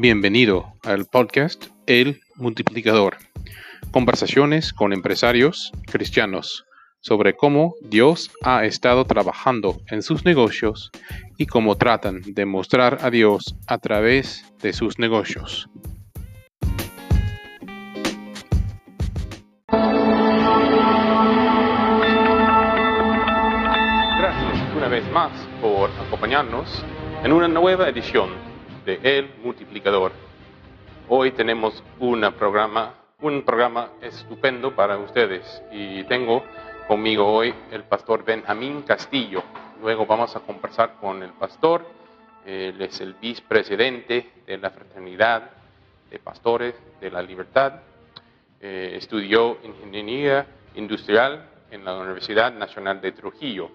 Bienvenido al podcast El Multiplicador. Conversaciones con empresarios cristianos sobre cómo Dios ha estado trabajando en sus negocios y cómo tratan de mostrar a Dios a través de sus negocios. Gracias una vez más por acompañarnos en una nueva edición de El Multiplicador. Hoy tenemos una programa, un programa estupendo para ustedes y tengo conmigo hoy el pastor Benjamín Castillo. Luego vamos a conversar con el pastor, él es el vicepresidente de la Fraternidad de Pastores de la Libertad. Eh, estudió ingeniería industrial en la Universidad Nacional de Trujillo.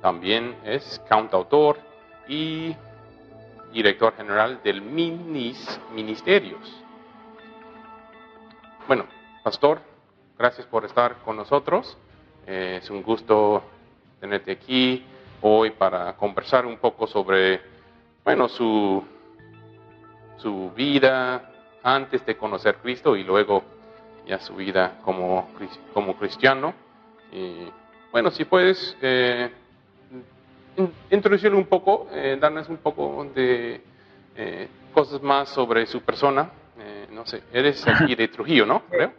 También es cantautor y director general del MINIS Ministerios. Bueno, pastor, gracias por estar con nosotros. Eh, es un gusto tenerte aquí hoy para conversar un poco sobre, bueno, su, su vida antes de conocer Cristo y luego ya su vida como, como cristiano. Bueno, si puedes eh, introducirle un poco, eh, darnos un poco de eh, cosas más sobre su persona. Eh, no sé, eres aquí de Trujillo, ¿no? Creo.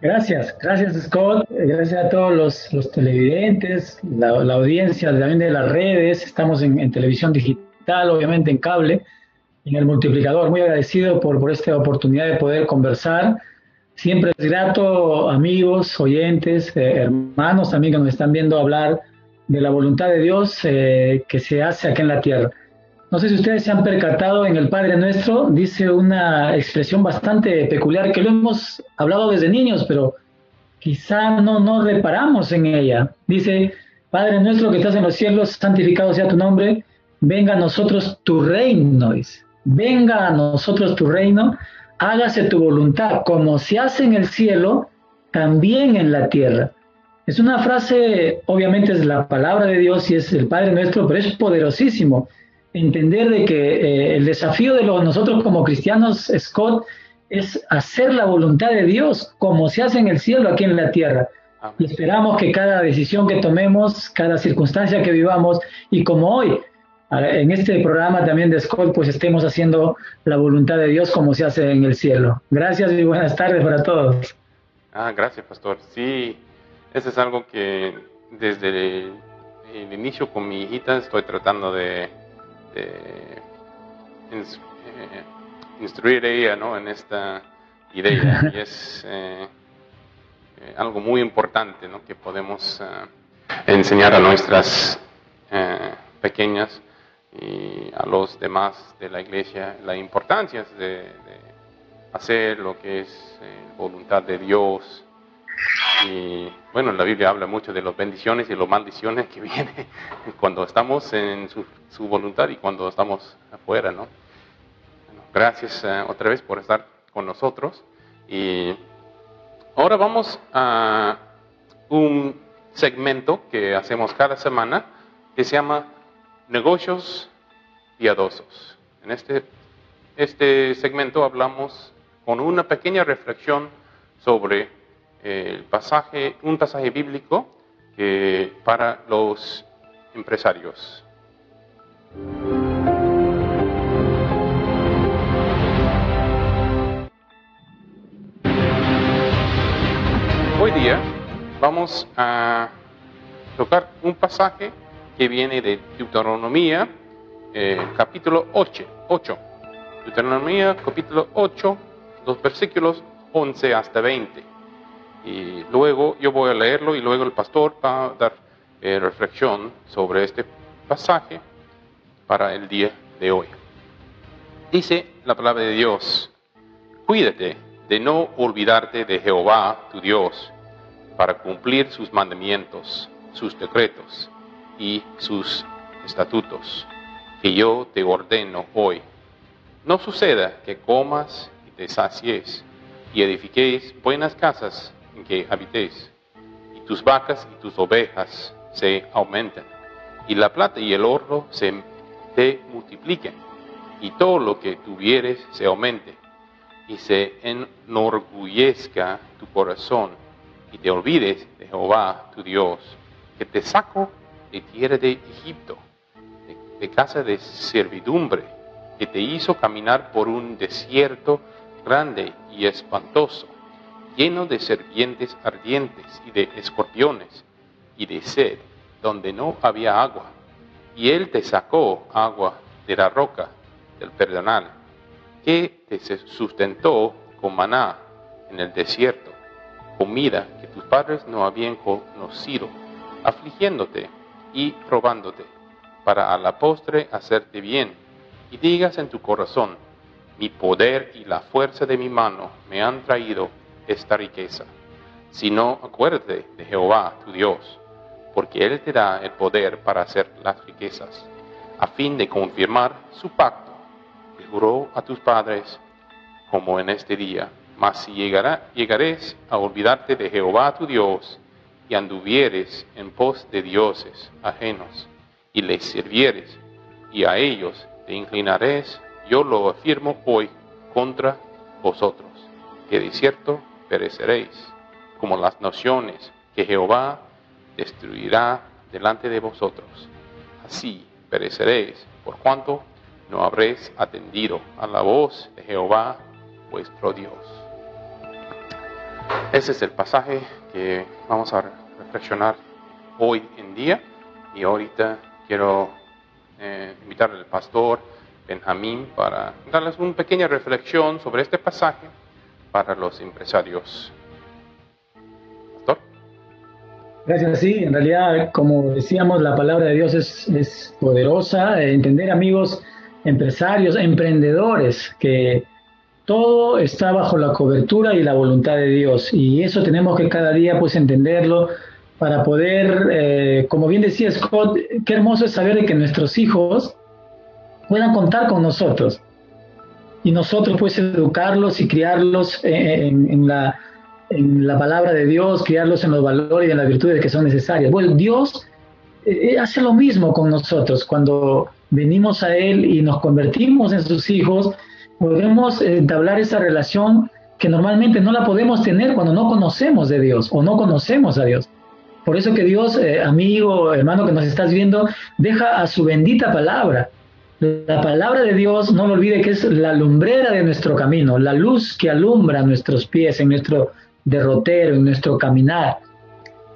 Gracias, gracias Scott, gracias a todos los, televidentes, la, audiencia también de las redes, estamos en, televisión digital, obviamente en cable, en el multiplicador, muy agradecido por, esta oportunidad de poder conversar. Siempre es grato, amigos, oyentes, eh, hermanos también que nos están viendo hablar de la voluntad de Dios eh, que se hace aquí en la tierra. No sé si ustedes se han percatado en el Padre Nuestro, dice una expresión bastante peculiar que lo hemos hablado desde niños, pero quizá no, no reparamos en ella. Dice, Padre Nuestro que estás en los cielos, santificado sea tu nombre, venga a nosotros tu reino. Venga a nosotros tu reino, hágase tu voluntad, como se hace en el cielo, también en la tierra. Es una frase, obviamente es la palabra de Dios y es el Padre Nuestro, pero es poderosísimo entender de que eh, el desafío de nosotros como cristianos, Scott, es hacer la voluntad de Dios como se hace en el cielo aquí en la tierra. Y esperamos que cada decisión que tomemos, cada circunstancia que vivamos, y como hoy, en este programa también de Scott, pues estemos haciendo la voluntad de Dios como se hace en el cielo. Gracias y buenas tardes para todos. Ah, gracias, pastor. Sí, eso es algo que desde el inicio con mi hijita estoy tratando de eh, instruir ella ¿no? en esta idea y es eh, eh, algo muy importante ¿no? que podemos enseñar a nuestras pequeñas y a los demás de la iglesia la importancia de, hacer lo que es voluntad de Dios y bueno, la Biblia habla mucho de las bendiciones y las maldiciones que vienen cuando estamos en su, voluntad y cuando estamos afuera, ¿no? gracias eh, otra vez por estar con nosotros. Y ahora vamos a un segmento que hacemos cada semana que se llama Negocios Piadosos. En este, este segmento hablamos con una pequeña reflexión sobre el pasaje, un pasaje bíblico que para los empresarios. Hoy día vamos a tocar un pasaje que viene de Deuteronomía, eh, capítulo 8, 8. Deuteronomía, capítulo 8, los versículos 11 hasta 20. Y luego yo voy a leerlo y luego el pastor va a dar eh, reflexión sobre este pasaje para el día de hoy. Dice la palabra de Dios, cuídate de no olvidarte de Jehová tu Dios para cumplir sus mandamientos, sus decretos y sus estatutos que yo te ordeno hoy. No suceda que comas y te sacies y edifiquéis buenas casas que habitéis, y tus vacas y tus ovejas se aumenten, y la plata y el oro se te multipliquen, y todo lo que tuvieres se aumente, y se enorgullezca tu corazón, y te olvides de Jehová tu Dios, que te sacó de tierra de Egipto, de casa de servidumbre, que te hizo caminar por un desierto grande y espantoso, lleno de serpientes ardientes y de escorpiones y de sed, donde no había agua. Y él te sacó agua de la roca del perdonal, que te sustentó con maná en el desierto, comida que tus padres no habían conocido, afligiéndote y probándote, para a la postre hacerte bien, y digas en tu corazón, mi poder y la fuerza de mi mano me han traído esta riqueza. Si no, acuérdate de Jehová tu Dios, porque Él te da el poder para hacer las riquezas, a fin de confirmar su pacto que juró a tus padres, como en este día. Mas si llegará, llegares a olvidarte de Jehová tu Dios, y anduvieres en pos de dioses ajenos, y les sirvieres, y a ellos te inclinares yo lo afirmo hoy contra vosotros, que de cierto pereceréis, como las naciones que Jehová destruirá delante de vosotros. Así pereceréis, por cuanto no habréis atendido a la voz de Jehová vuestro Dios. Ese es el pasaje que vamos a reflexionar hoy en día y ahorita quiero eh, invitar al pastor Benjamín para darles una pequeña reflexión sobre este pasaje para los empresarios. Pastor. Gracias, sí, en realidad, como decíamos, la palabra de Dios es, poderosa. Entender, amigos, empresarios, emprendedores, que todo está bajo la cobertura y la voluntad de Dios. Y eso tenemos que cada día pues entenderlo para poder, eh, como bien decía Scott, qué hermoso es saber que nuestros hijos puedan contar con nosotros. Y nosotros pues educarlos y criarlos en, la, en la palabra de Dios, criarlos en los valores y en las virtudes que son necesarias. Bueno, Dios eh, eh, hace lo mismo con nosotros. Cuando venimos a Él y nos convertimos en sus hijos, podemos entablar esa relación que normalmente no la podemos tener cuando no conocemos de Dios o no conocemos a Dios. Por eso que Dios, eh, amigo, hermano que nos estás viendo, deja a su bendita palabra la palabra de Dios, no lo olvide que es la lumbrera de nuestro camino, la luz que alumbra nuestros pies en nuestro derrotero, en nuestro caminar.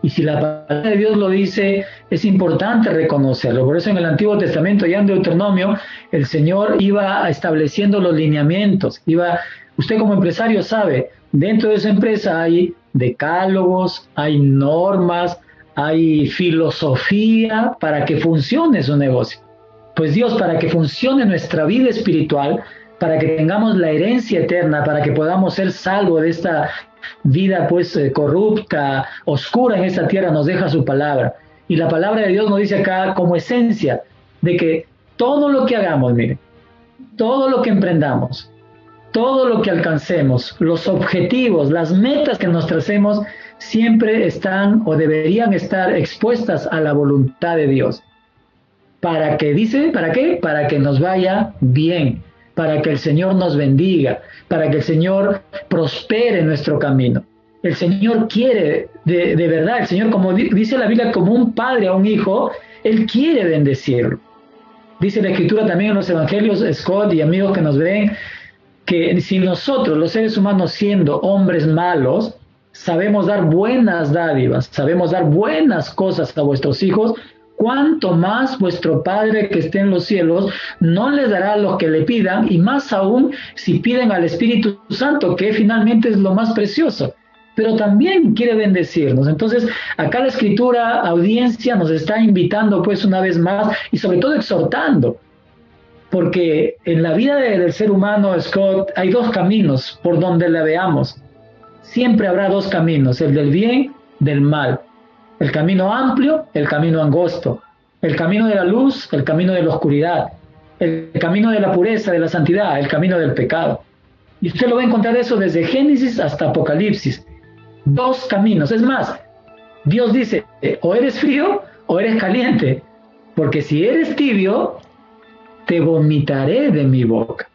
Y si la palabra de Dios lo dice, es importante reconocerlo. Por eso en el Antiguo Testamento, ya en Deuteronomio, el Señor iba estableciendo los lineamientos. Iba, usted como empresario sabe, dentro de esa empresa hay decálogos, hay normas, hay filosofía para que funcione su negocio. Pues Dios, para que funcione nuestra vida espiritual, para que tengamos la herencia eterna, para que podamos ser salvos de esta vida pues eh, corrupta, oscura en esta tierra, nos deja su palabra. Y la palabra de Dios nos dice acá como esencia de que todo lo que hagamos, mire, todo lo que emprendamos, todo lo que alcancemos, los objetivos, las metas que nos tracemos, siempre están o deberían estar expuestas a la voluntad de Dios. ¿Para qué? Dice, ¿para qué? Para que nos vaya bien, para que el Señor nos bendiga, para que el Señor prospere nuestro camino. El Señor quiere, de, verdad, el Señor, como dice la Biblia, como un padre a un hijo, Él quiere bendecirlo. Dice la Escritura también en los Evangelios, Scott y amigos que nos ven, que si nosotros, los seres humanos, siendo hombres malos, sabemos dar buenas dádivas, sabemos dar buenas cosas a vuestros hijos, cuánto más vuestro Padre que esté en los cielos no les dará lo que le pidan, y más aún si piden al Espíritu Santo, que finalmente es lo más precioso. Pero también quiere bendecirnos. Entonces, acá la escritura, audiencia, nos está invitando pues una vez más y sobre todo exhortando. Porque en la vida del ser humano, Scott, hay dos caminos por donde la veamos. Siempre habrá dos caminos, el del bien, del mal. El camino amplio, el camino angosto. El camino de la luz, el camino de la oscuridad. El camino de la pureza, de la santidad, el camino del pecado. Y usted lo va a encontrar eso desde Génesis hasta Apocalipsis. Dos caminos. Es más, Dios dice, o eres frío o eres caliente. Porque si eres tibio, te vomitaré de mi boca.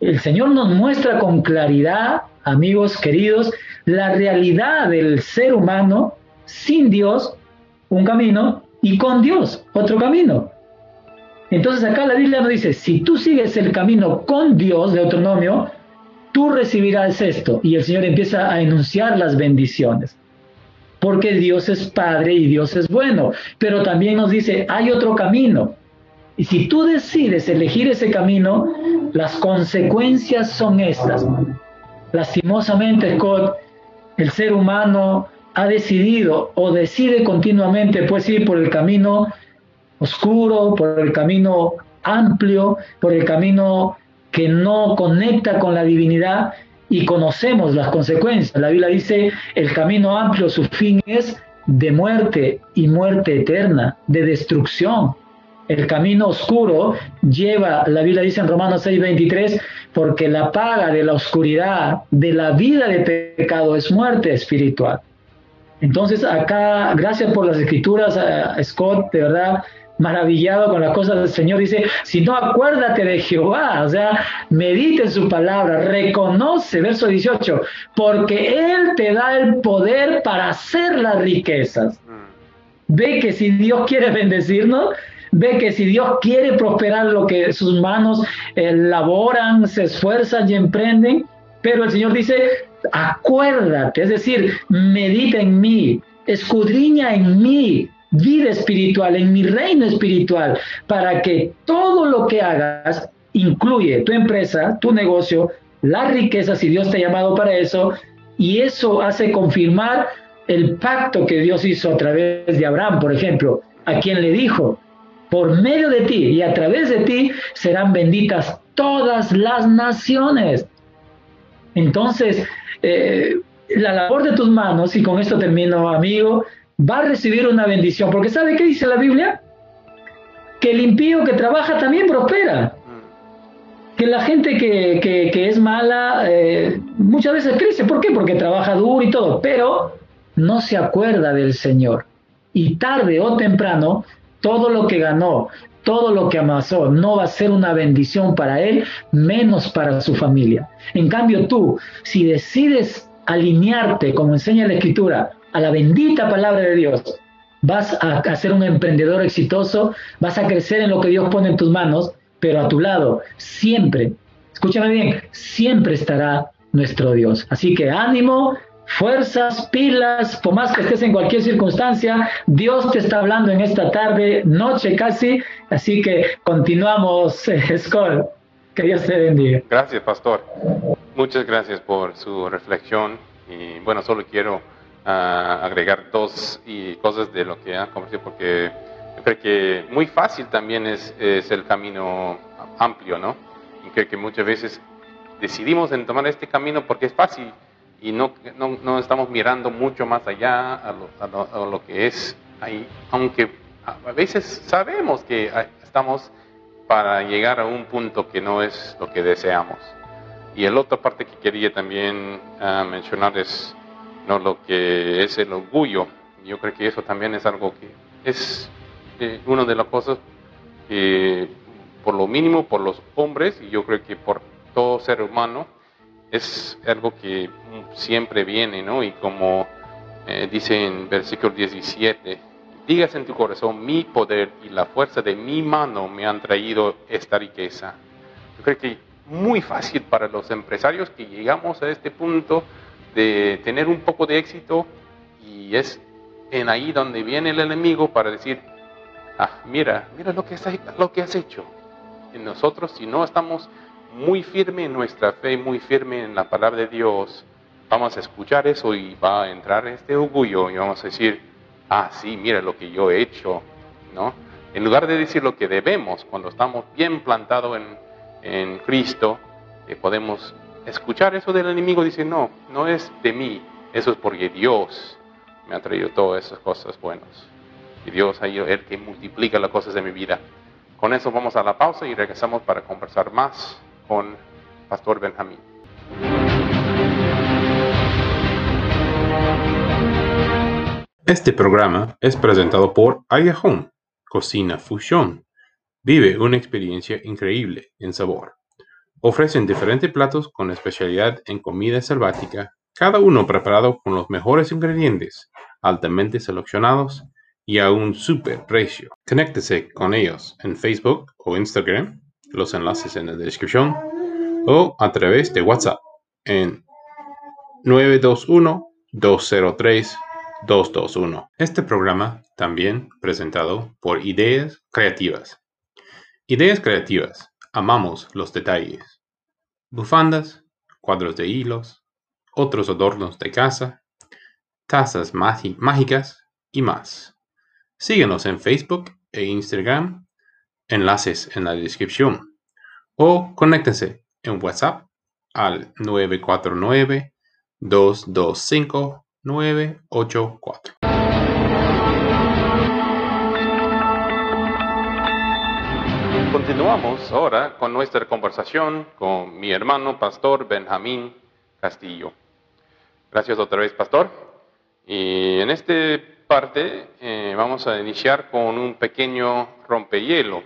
El Señor nos muestra con claridad, amigos queridos, la realidad del ser humano sin Dios, un camino, y con Dios, otro camino. Entonces acá la Biblia nos dice, si tú sigues el camino con Dios de autonomio, tú recibirás esto. Y el Señor empieza a enunciar las bendiciones. Porque Dios es Padre y Dios es bueno. Pero también nos dice, hay otro camino. Y si tú decides elegir ese camino, las consecuencias son estas. Lastimosamente, Scott, el ser humano ha decidido o decide continuamente pues ir por el camino oscuro, por el camino amplio, por el camino que no conecta con la divinidad y conocemos las consecuencias. La Biblia dice, el camino amplio, su fin es de muerte y muerte eterna, de destrucción. El camino oscuro lleva, la Biblia dice en Romanos 6:23, porque la paga de la oscuridad, de la vida de pecado es muerte espiritual. Entonces acá, gracias por las escrituras, eh, Scott, de verdad, maravillado con las cosas del Señor, dice, si no acuérdate de Jehová, o sea, medite su palabra, reconoce, verso 18, porque Él te da el poder para hacer las riquezas. Ve que si Dios quiere bendecirnos, ve que si Dios quiere prosperar lo que sus manos elaboran, se esfuerzan y emprenden, pero el Señor dice, acuérdate, es decir, medita en mí, escudriña en mí, vida espiritual, en mi reino espiritual, para que todo lo que hagas incluye tu empresa, tu negocio, la riqueza, si Dios te ha llamado para eso, y eso hace confirmar el pacto que Dios hizo a través de Abraham, por ejemplo, a quien le dijo, por medio de ti y a través de ti serán benditas todas las naciones. Entonces, eh, la labor de tus manos, y con esto termino, amigo, va a recibir una bendición. Porque ¿sabe qué dice la Biblia? Que el impío que trabaja también prospera. Que la gente que, es mala eh, muchas veces crece. ¿Por qué? Porque trabaja duro y todo, pero no se acuerda del Señor. Y tarde o temprano, todo lo que ganó, todo lo que amasó, no va a ser una bendición para él, menos para su familia. En cambio, tú, si decides alinearte, como enseña la Escritura, a la bendita palabra de Dios, vas a, ser un emprendedor exitoso, vas a crecer en lo que Dios pone en tus manos, pero a tu lado siempre, escúchame bien, siempre estará nuestro Dios. Así que ánimo, fuerzas, pilas, por más que estés en cualquier circunstancia, Dios te está hablando en esta tarde, noche casi, así que continuamos, eh, Que Dios te bendiga. Gracias, pastor. Muchas gracias por su reflexión y bueno, solo quiero agregar dos y cosas de lo que ha conversado, porque creo que muy fácil también es, es, el camino amplio, ¿no? Y creo que muchas veces decidimos en tomar este camino porque es fácil y no, no, no estamos mirando mucho más allá a lo, a lo, que es ahí, aunque a veces sabemos que estamos para llegar a un punto que no es lo que deseamos. Y la otra parte que quería también ah, mencionar es no lo que es el orgullo. Yo creo que eso también es algo que es eh, una de las cosas que por lo mínimo por los hombres y yo creo que por todo ser humano es algo que siempre viene, ¿no? Y como eh, dice en versículo 17, digas en tu corazón, mi poder y la fuerza de mi mano me han traído esta riqueza. Yo creo que muy fácil para los empresarios que llegamos a este punto de tener un poco de éxito y es en ahí donde viene el enemigo para decir, ah, mira, mira lo que has, lo que has hecho. En nosotros, si no estamos muy firmes en nuestra fe, muy firmes en la palabra de Dios, vamos a escuchar eso y va a entrar este orgullo y vamos a decir, ah, sí, mira lo que yo he hecho, ¿no? En lugar de decir lo que debemos, cuando estamos bien plantados en, en Cristo, eh, podemos escuchar eso del enemigo dice, no, no es de mí, eso es porque Dios me ha traído todas esas cosas buenas. Y Dios es el que multiplica las cosas de mi vida. Con eso vamos a la pausa y regresamos para conversar más con Pastor Benjamín. Este programa es presentado por Aya Home, Cocina Fusión Vive una experiencia increíble en sabor. Ofrecen diferentes platos con especialidad en comida selvática, cada uno preparado con los mejores ingredientes, altamente seleccionados y a un super precio. Conéctese con ellos en Facebook o Instagram, los enlaces en la descripción, o a través de WhatsApp en 921-203-221. Este programa también presentado por Ideas Creativas. Ideas Creativas. Amamos los detalles. Bufandas, cuadros de hilos, otros adornos de casa, tazas mágicas y más. Síguenos en Facebook e Instagram, enlaces en la descripción, o conéctense en WhatsApp al 949-225-984. Continuamos ahora con nuestra conversación con mi hermano pastor Benjamín Castillo. Gracias otra vez, pastor. Y en esta parte eh, vamos a iniciar con un pequeño rompehielo.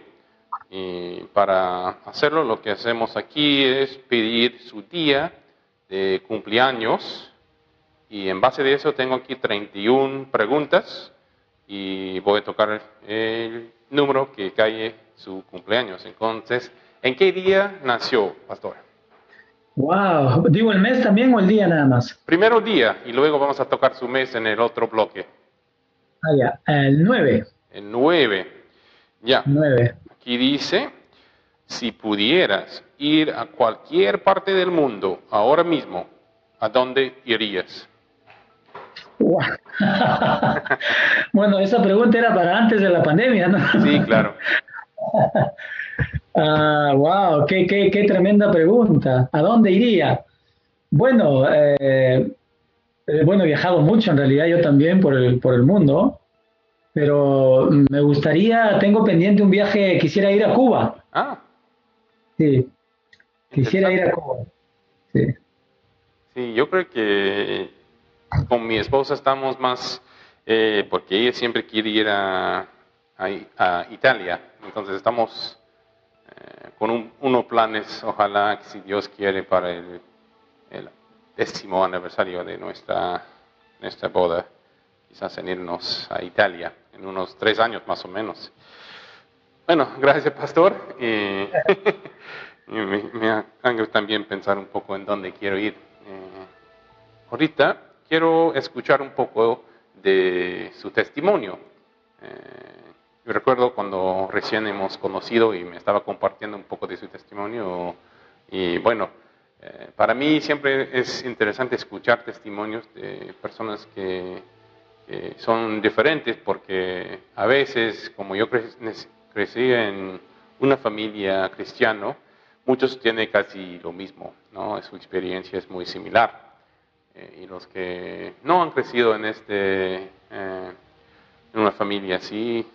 Y para hacerlo, lo que hacemos aquí es pedir su día de cumpleaños. Y en base de eso tengo aquí 31 preguntas y voy a tocar el número que cae su cumpleaños. Entonces, ¿en qué día nació, pastor? Wow, digo el mes también o el día nada más. Primero día y luego vamos a tocar su mes en el otro bloque. Ah, ya, el 9. El 9. Ya. 9. Aquí dice, si pudieras ir a cualquier parte del mundo ahora mismo, ¿a dónde irías? Bueno, esa pregunta era para antes de la pandemia, ¿no? Sí, claro. Ah, wow, qué, qué, qué, tremenda pregunta. ¿A dónde iría? Bueno, eh, eh, bueno, he viajado mucho en realidad, yo también por el, por el mundo, pero me gustaría, tengo pendiente un viaje, quisiera ir a Cuba. Ah. Sí, quisiera ir a Cuba. Sí. Sí, yo creo que con mi esposa estamos más, eh, porque ella siempre quiere ir a, a Italia, entonces estamos eh, con unos planes, ojalá, si Dios quiere, para el, décimo aniversario de nuestra, nuestra boda, quizás en irnos a Italia en unos tres años más o menos. Bueno, gracias pastor. y me, me también pensar un poco en dónde quiero ir. Eh, ahorita quiero escuchar un poco de su testimonio. Eh, yo recuerdo cuando recién hemos conocido y me estaba compartiendo un poco de su testimonio y bueno, eh, para mí siempre es interesante escuchar testimonios de personas que, son diferentes porque a veces, como yo crecí en una familia cristiana, muchos tienen casi lo mismo, ¿no? Su experiencia es muy similar. Eh, y los que no han crecido en este... Eh, en una familia así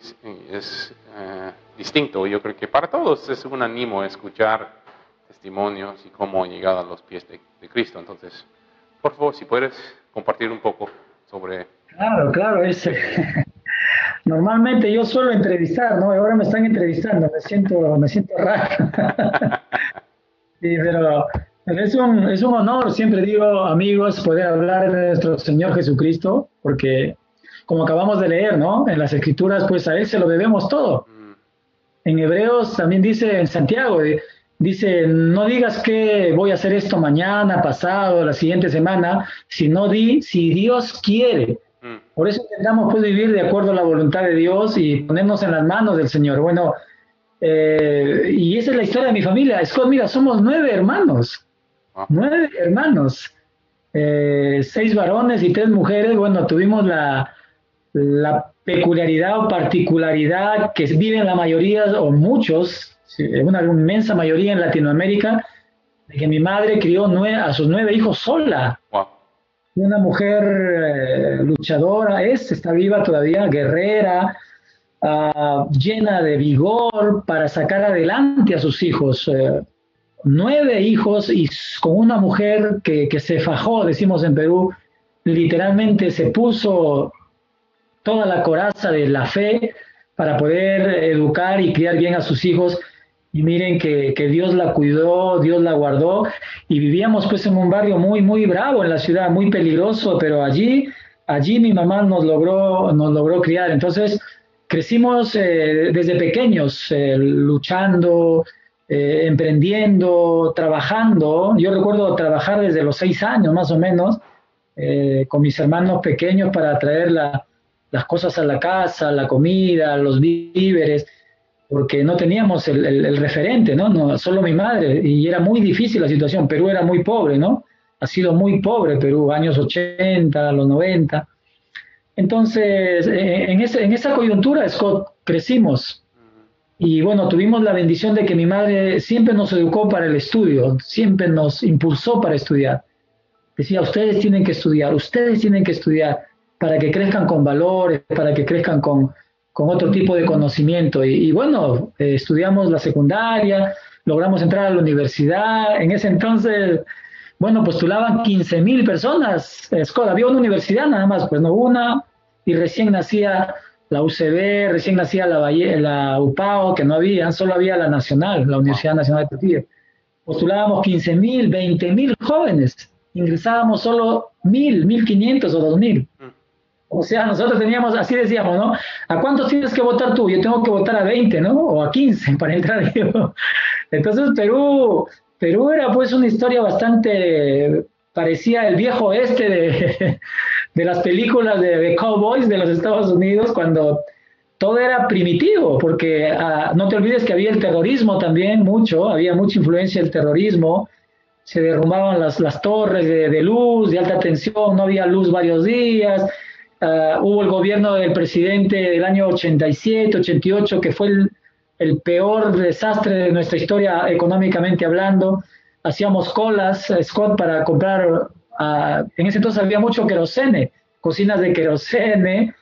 es eh, distinto. Yo creo que para todos es un ánimo escuchar testimonios y cómo han llegado a los pies de, Cristo. Entonces, por favor, si puedes compartir un poco sobre... Claro, claro, es... Normalmente yo suelo entrevistar, ¿no? Ahora me están entrevistando, me siento, me siento raro. sí, pero, pero es, un, es un honor, siempre digo, amigos, poder hablar de nuestro Señor Jesucristo, porque como acabamos de leer, ¿no? En las escrituras, pues a Él se lo debemos todo. Mm. En Hebreos también dice, en Santiago, eh, dice, no digas que voy a hacer esto mañana, pasado, la siguiente semana, sino di si Dios quiere. Por eso intentamos pues, vivir de acuerdo a la voluntad de Dios y ponernos en las manos del Señor. Bueno, eh, y esa es la historia de mi familia. Scott, mira, somos nueve hermanos. Ah. Nueve hermanos. Eh, seis varones y tres mujeres. Bueno, tuvimos la, la peculiaridad o particularidad que viven la mayoría o muchos, una inmensa mayoría en Latinoamérica, de que mi madre crió a sus nueve hijos sola. Una mujer eh, luchadora, es, está viva todavía, guerrera, ah, llena de vigor para sacar adelante a sus hijos. Eh, nueve hijos y con una mujer que, que se fajó, decimos en Perú, literalmente se puso toda la coraza de la fe para poder educar y criar bien a sus hijos. Y miren que, Dios la cuidó, Dios la guardó. Y vivíamos pues en un barrio muy, muy bravo en la ciudad, muy peligroso, pero allí, allí mi mamá nos logró, nos logró criar. Entonces, crecimos eh, desde pequeños, eh, luchando, eh, emprendiendo, trabajando. Yo recuerdo trabajar desde los seis años más o menos con mis hermanos pequeños para traer las cosas a la casa, la comida, los víveres, porque no teníamos el, referente, ¿no? ¿no? Solo mi madre, y era muy difícil la situación. Perú era muy pobre, ¿no? Ha sido muy pobre Perú, años 80, los 90. Entonces, eh, en, en esa coyuntura, Scott, crecimos. Y bueno, tuvimos la bendición de que mi madre siempre nos educó para el estudio, siempre nos impulsó para estudiar. Decía, ustedes tienen que estudiar, ustedes tienen que estudiar para que crezcan con valores, para que crezcan con, con otro tipo de conocimiento. Y, bueno, eh, estudiamos la secundaria, logramos entrar a la universidad. En ese entonces, bueno, postulaban 15 mil personas. Scott, había una universidad nada más, pues no una, y recién nacía la UCB, recién nacía la, la UPAO, que no había, solo había la Nacional, la Universidad Nacional de Trujillo. Postulábamos 15 mil, 20 mil jóvenes, ingresábamos solo mil, 1500 o 2000. O sea, nosotros teníamos, así decíamos, ¿no? ¿A cuántos tienes que votar tú? Yo tengo que votar a 20, ¿no? O a 15 para entrar. Entonces Perú, Perú era pues una historia bastante parecía el viejo este de, de las películas de, cowboys de los Estados Unidos cuando todo era primitivo, porque ah, no te olvides que había el terrorismo también mucho, había mucha influencia del terrorismo, se derrumbaban las, las torres de, luz, de alta tensión, no había luz varios días, ah, hubo el gobierno del presidente del año 87, 88, que fue el, peor desastre de nuestra historia económicamente hablando, hacíamos colas, Scott, para comprar, ah, en ese entonces había mucho querosene, cocinas de querosene,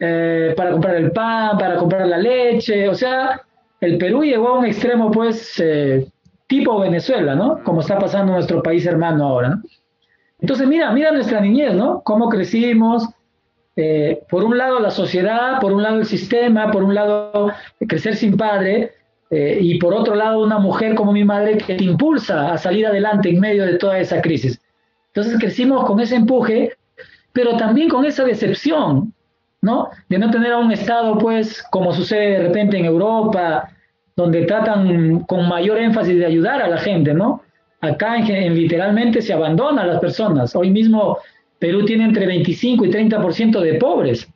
eh, para comprar el pan, para comprar la leche, o sea, el Perú llegó a un extremo, pues, eh, tipo Venezuela, ¿no? Como está pasando nuestro país hermano ahora, ¿no? Entonces, mira, mira nuestra niñez, ¿no? Cómo crecimos, eh, por un lado la sociedad, por un lado el sistema, por un lado crecer sin padre, eh, y por otro lado una mujer como mi madre que te impulsa a salir adelante en medio de toda esa crisis. Entonces crecimos con ese empuje, pero también con esa decepción, ¿no? De no tener a un Estado, pues, como sucede de repente en Europa, donde tratan con mayor énfasis de ayudar a la gente, ¿no? Acá en, literalmente se abandona a las personas. Hoy mismo Perú tiene entre 25 y 30% de pobres.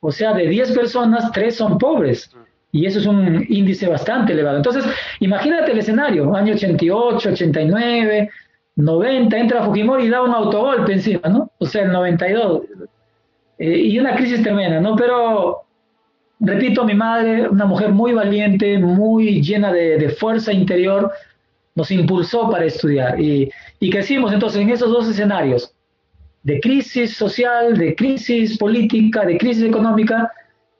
O sea, de 10 personas, 3 son pobres. Y eso es un índice bastante elevado. Entonces, imagínate el escenario, año 88, 89, 90, entra Fujimori y da un autogolpe encima, ¿no? O sea, el 92. Eh, y una crisis tremenda, ¿no? Pero, repito, mi madre, una mujer muy valiente, muy llena de, fuerza interior, nos impulsó para estudiar. Y, y crecimos entonces en esos dos escenarios, de crisis social, de crisis política, de crisis económica,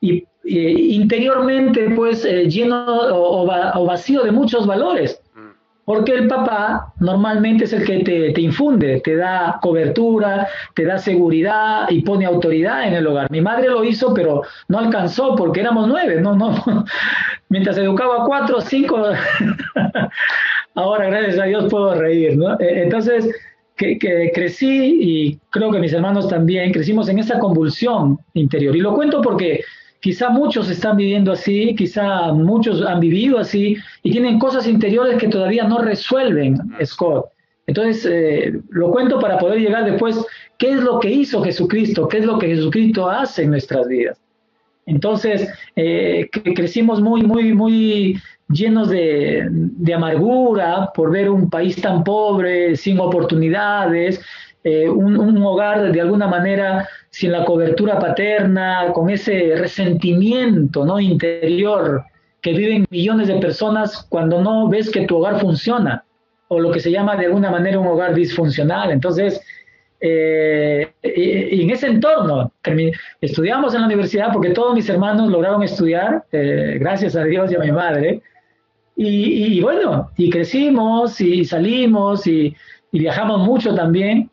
y interiormente pues eh, lleno o, vacío de muchos valores. Mm. Porque el papá normalmente es el que te, te, infunde, te da cobertura, te da seguridad y pone autoridad en el hogar. Mi madre lo hizo, pero no alcanzó porque éramos nueve, no, no. Mientras educaba cuatro, cinco, ahora gracias a Dios puedo reír, ¿no? E, entonces, que, que, crecí y creo que mis hermanos también, crecimos en esa convulsión interior. Y lo cuento porque Quizá muchos están viviendo así, quizá muchos han vivido así y tienen cosas interiores que todavía no resuelven, Scott. Entonces, eh, lo cuento para poder llegar después, ¿qué es lo que hizo Jesucristo? ¿Qué es lo que Jesucristo hace en nuestras vidas? Entonces, eh, crecimos muy, muy, muy llenos de, amargura por ver un país tan pobre, sin oportunidades, eh, un, hogar de alguna manera sin la cobertura paterna, con ese resentimiento ¿no? interior que viven millones de personas cuando no ves que tu hogar funciona, o lo que se llama de alguna manera un hogar disfuncional. Entonces, eh, y, en ese entorno, estudiamos en la universidad porque todos mis hermanos lograron estudiar, eh, gracias a Dios y a mi madre, y, bueno, y crecimos y salimos y, y viajamos mucho también.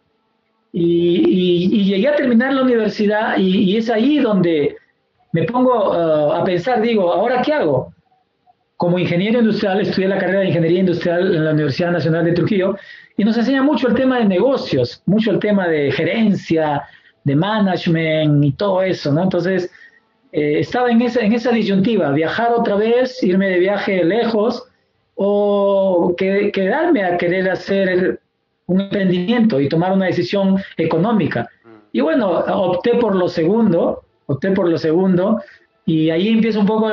Y, llegué a terminar la universidad y, es ahí donde me pongo uh, a pensar, digo, ¿ahora qué hago? Como ingeniero industrial, estudié la carrera de ingeniería industrial en la Universidad Nacional de Trujillo y nos enseña mucho el tema de negocios, mucho el tema de gerencia, de management y todo eso, ¿no? Entonces, eh, estaba en esa, en esa disyuntiva, viajar otra vez, irme de viaje lejos o quedarme a querer hacer un emprendimiento y tomar una decisión económica. Y bueno, opté por lo segundo, opté por lo segundo y ahí empieza un poco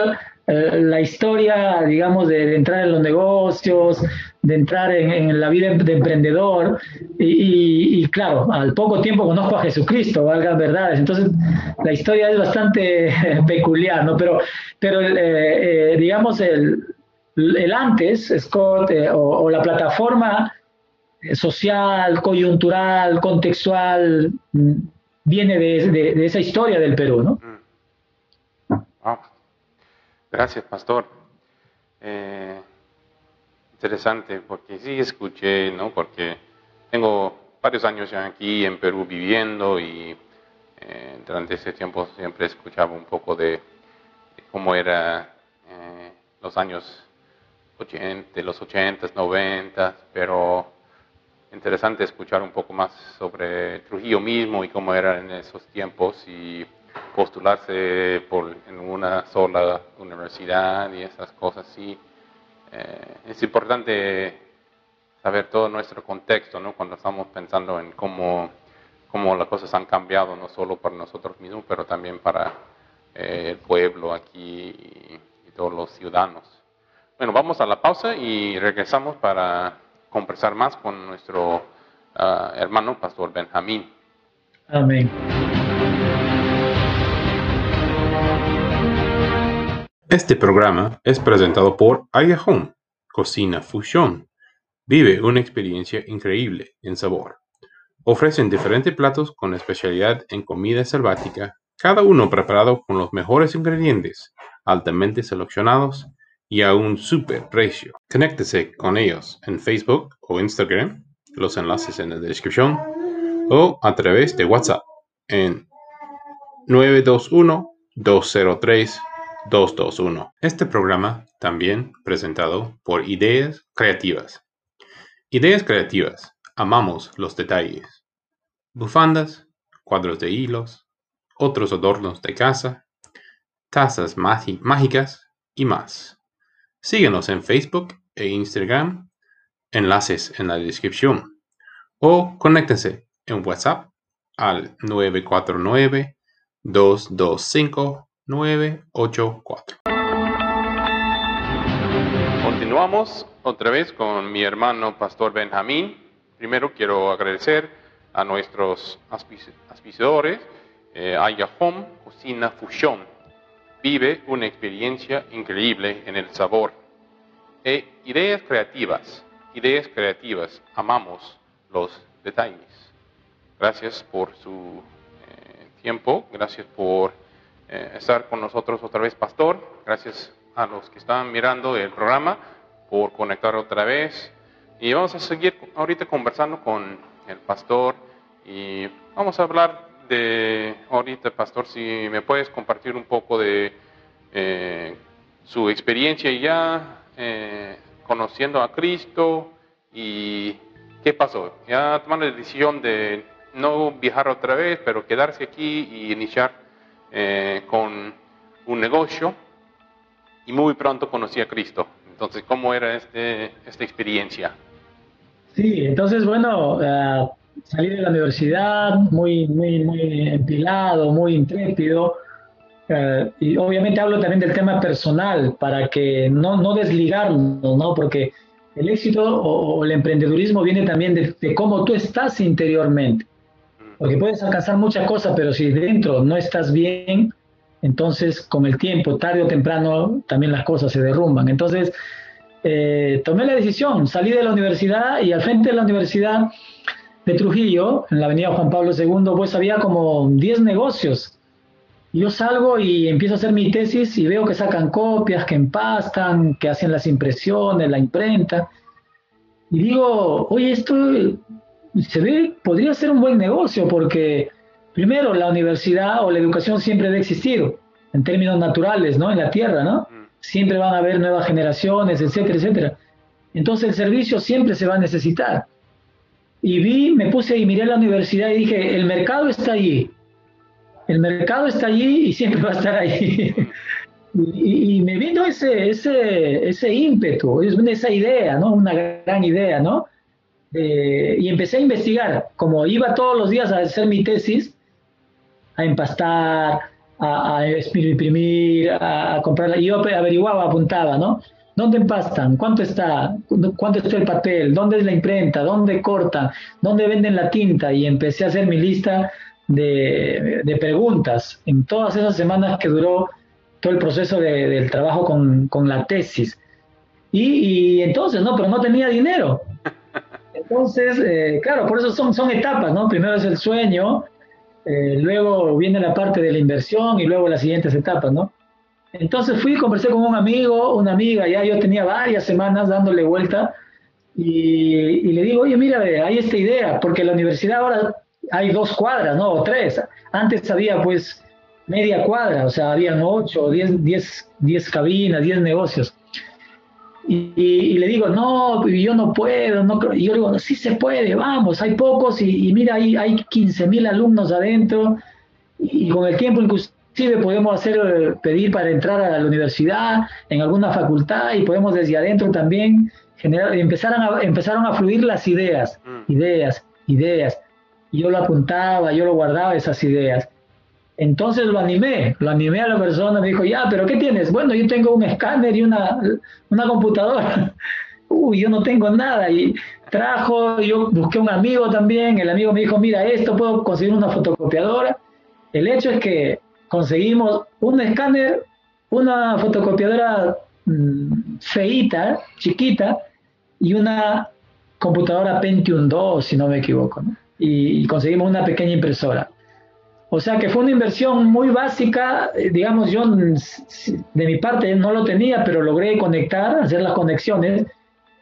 la historia, digamos, de, entrar en los negocios, de entrar en, la vida de emprendedor. Y, claro, al poco tiempo conozco a Jesucristo, valga verdades. Entonces, la historia es bastante peculiar, ¿no? Pero, pero eh, eh, digamos, el, el, antes, Scott, o, la plataforma social, coyuntural, contextual, mm, viene de, de, esa historia del Perú, ¿no? Mm. Gracias, pastor. Eh, interesante, porque sí escuché, ¿no? Porque tengo varios años ya aquí en Perú viviendo y eh, durante ese tiempo siempre escuchaba un poco de, cómo era eh, los años 80, los 80, 90, pero interesante escuchar un poco más sobre Trujillo mismo y cómo era en esos tiempos y postularse por, en una sola universidad y esas cosas, sí. Eh, es importante saber todo nuestro contexto, ¿no? Cuando estamos pensando en cómo, cómo las cosas han cambiado, no solo para nosotros mismos, pero también para eh, el pueblo aquí y, todos los ciudadanos. Bueno, vamos a la pausa y regresamos para conversar más con nuestro ah, hermano, Pastor Benjamín. Amén. Este programa es presentado por Aya Home, Cocina Fusión. Vive una experiencia increíble en sabor. Ofrecen diferentes platos con especialidad en comida selvática, cada uno preparado con los mejores ingredientes, altamente seleccionados y a un super precio. Conéctese con ellos en Facebook o Instagram, los enlaces en la descripción, o a través de WhatsApp en 921 203 221. Este programa también presentado por Ideas Creativas. Ideas Creativas. Amamos los detalles. Bufandas, cuadros de hilos, otros adornos de casa, tazas mágicas y más. Síguenos en Facebook e Instagram, enlaces en la descripción, o conéctense en WhatsApp al 949 225 984. Continuamos otra vez con mi hermano Pastor Benjamín. Primero quiero agradecer a nuestros auspiciadores, eh, Aya Home, Cocina Fusión. Vive una experiencia increíble en el sabor. E ideas creativas, ideas creativas, amamos los detalles. Gracias por su eh, tiempo, gracias por eh, estar con nosotros otra vez, Pastor. Gracias a los que están mirando el programa por conectar otra vez. Y vamos a seguir ahorita conversando con el Pastor y vamos a hablar de ahorita, Pastor, si me puedes compartir un poco de eh, su experiencia ya eh, conociendo a Cristo y qué pasó. Ya tomaron la decisión de no viajar otra vez, pero quedarse aquí y iniciar eh, con un negocio y muy pronto conocí a Cristo. Entonces, ¿cómo era este, esta experiencia? Sí, entonces, bueno, uh, salí de la universidad muy, muy, muy empilado, muy intrépido. Eh, y obviamente hablo también del tema personal para que no, no desligarnos, ¿no? Porque el éxito o, el emprendedurismo viene también de, de, cómo tú estás interiormente. Porque puedes alcanzar muchas cosas, pero si dentro no estás bien, entonces con el tiempo, tarde o temprano, también las cosas se derrumban. Entonces, eh, tomé la decisión, salí de la universidad y al frente de la universidad de Trujillo, en la avenida Juan Pablo II, pues había como 10 negocios. Yo salgo y empiezo a hacer mi tesis y veo que sacan copias, que empastan, que hacen las impresiones, la imprenta. Y digo, oye, esto se ve, podría ser un buen negocio porque, primero, la universidad o la educación siempre ha existido. en términos naturales, ¿no? En la tierra, ¿no? Siempre van a haber nuevas generaciones, etcétera, etcétera. Entonces el servicio siempre se va a necesitar. Y vi, me puse y miré la universidad y dije, el mercado está allí. El mercado está allí y siempre va a estar ahí. y, me vino ese, ese, ese ímpetu, esa idea, ¿no? Una gran idea, ¿no? Y empecé a investigar. Como iba todos los días a hacer mi tesis, a empastar, a, imprimir, a, a comprarla, y yo averiguaba, apuntaba, ¿no? ¿Dónde empastan? ¿Cuánto está? ¿Cuánto está el papel? ¿Dónde es la imprenta? ¿Dónde cortan? ¿Dónde venden la tinta? Y empecé a hacer mi lista de, preguntas en todas esas semanas que duró todo el proceso del trabajo con, la tesis. Y, entonces, no, pero no tenía dinero. Entonces, eh, claro, por eso son, etapas, ¿no? Primero es el sueño, eh, luego viene la parte de la inversión y luego las siguientes etapas, ¿no? Entonces fui, conversé con un amigo, una amiga, ya yo tenía varias semanas dándole vuelta y, le digo, oye, mira, hay esta idea, porque la universidad ahora hay dos cuadras, ¿no? O tres. Antes había pues media cuadra, o sea, habían ocho, diez, diez, diez cabinas, diez negocios. Y, le digo, no, yo no puedo, no Y yo digo, sí se puede, vamos, hay pocos y, mira, hay, hay 15 mil alumnos adentro y, con el tiempo incluso podemos hacer, pedir para entrar a la universidad, en alguna facultad, y podemos desde adentro también generar, empezaron a, empezaron a fluir las ideas, mm. ideas, ideas. Y yo lo apuntaba, yo lo guardaba esas ideas. Entonces lo animé, lo animé a la persona, me dijo, ya, pero ¿qué tienes? Bueno, yo tengo un escáner y una, una computadora. Uy, yo no tengo nada. Y trajo, yo busqué un amigo también, el amigo me dijo, mira, esto puedo conseguir una fotocopiadora. El hecho es que conseguimos un escáner, una fotocopiadora mm, feita, chiquita, y una computadora Pentium 2, si no me equivoco, Y, conseguimos una pequeña impresora. O sea que fue una inversión muy básica, eh, digamos, yo de mi parte no lo tenía, pero logré conectar, hacer las conexiones,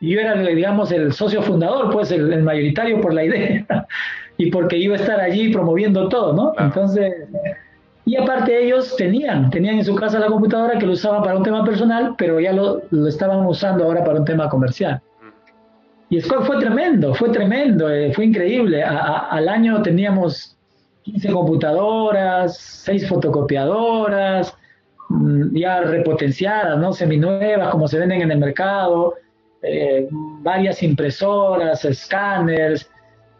y yo era, digamos, el socio fundador, pues el, el mayoritario por la idea, y porque iba a estar allí promoviendo todo, ¿no? Entonces, y aparte ellos tenían, tenían en su casa la computadora que lo usaban para un tema personal, pero ya lo, lo estaban usando ahora para un tema comercial. Y fue, fue tremendo, fue tremendo, eh, fue increíble. al año teníamos 15 computadoras, 6 fotocopiadoras, mm, ya repotenciadas, ¿no? Seminuevas, como se venden en el mercado, eh, varias impresoras, escáneres,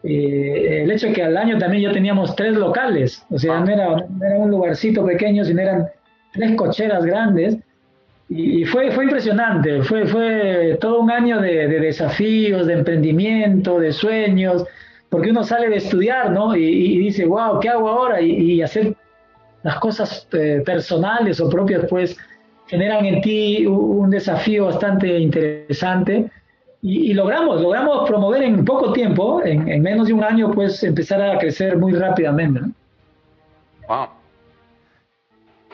eh, el hecho de que al año también ya teníamos tres locales, o sea, no era, un lugarcito pequeño, sino eran tres cocheras grandes. Y, fue, fue impresionante, fue, fue todo un año de, desafíos, de emprendimiento, de sueños, porque uno sale de estudiar, ¿no? Y, dice, wow, ¿qué hago ahora? Y, hacer las cosas eh, personales o propias, pues, generan en ti un desafío bastante interesante y, logramos, logramos promover en poco tiempo, en, menos de un año, pues empezar a crecer muy rápidamente. Wow.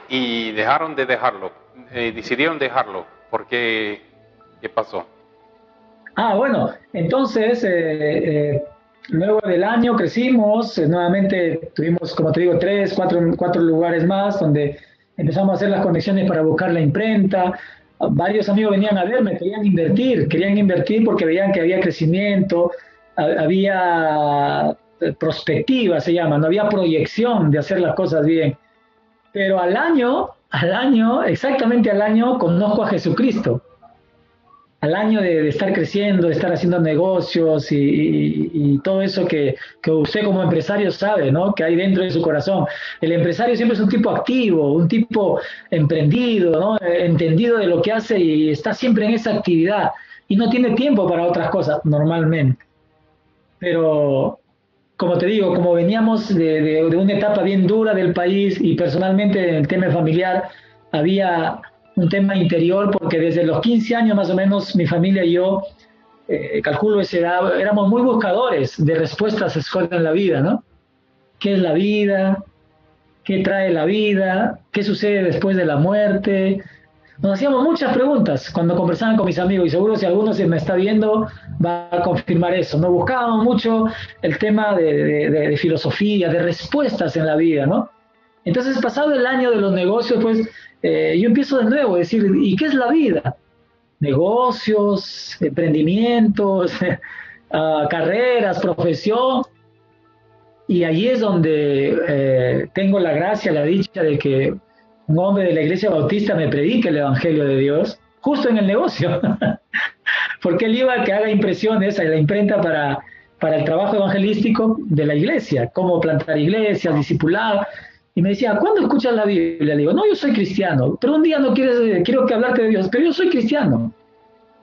Y dejaron de dejarlo, eh, decidieron dejarlo, ¿por qué? ¿Qué pasó? Ah, bueno, entonces, eh, eh, luego del año crecimos, nuevamente tuvimos, como te digo, tres, cuatro, cuatro lugares más donde empezamos a hacer las conexiones para buscar la imprenta, varios amigos venían a verme, querían invertir, querían invertir porque veían que había crecimiento, había eh, perspectiva, se llama, no había proyección de hacer las cosas bien. Pero al año, al año, exactamente al año, conozco a Jesucristo al año de, estar creciendo, de estar haciendo negocios y, todo eso que, usted como empresario sabe, ¿no? Que hay dentro de su corazón. El empresario siempre es un tipo activo, un tipo emprendido, ¿no? Entendido de lo que hace y está siempre en esa actividad y no tiene tiempo para otras cosas normalmente. Pero, como te digo, como veníamos de, de una etapa bien dura del país y personalmente en el tema familiar, había un tema interior, porque desde los 15 años más o menos mi familia y yo, eh, calculo esa edad, éramos muy buscadores de respuestas en la vida, ¿no? ¿Qué es la vida? ¿Qué trae la vida? ¿Qué sucede después de la muerte? Nos hacíamos muchas preguntas cuando conversaban con mis amigos y seguro si alguno se me está viendo va a confirmar eso. Nos buscábamos mucho el tema de, de filosofía, de respuestas en la vida, ¿no? Entonces, pasado el año de los negocios, pues eh, yo empiezo de nuevo a decir, ¿y qué es la vida? Negocios, emprendimientos, ah, carreras, profesión. Y allí es donde eh, tengo la gracia, la dicha de que un hombre de la iglesia bautista me predique el Evangelio de Dios, justo en el negocio. Porque él iba a que haga impresiones a la imprenta para, para el trabajo evangelístico de la iglesia, cómo plantar iglesias, discipular. Y me decía, ¿cuándo escuchas la Biblia? Le digo, no, yo soy cristiano, pero un día no quieres, quiero que hablarte de Dios, pero yo soy cristiano.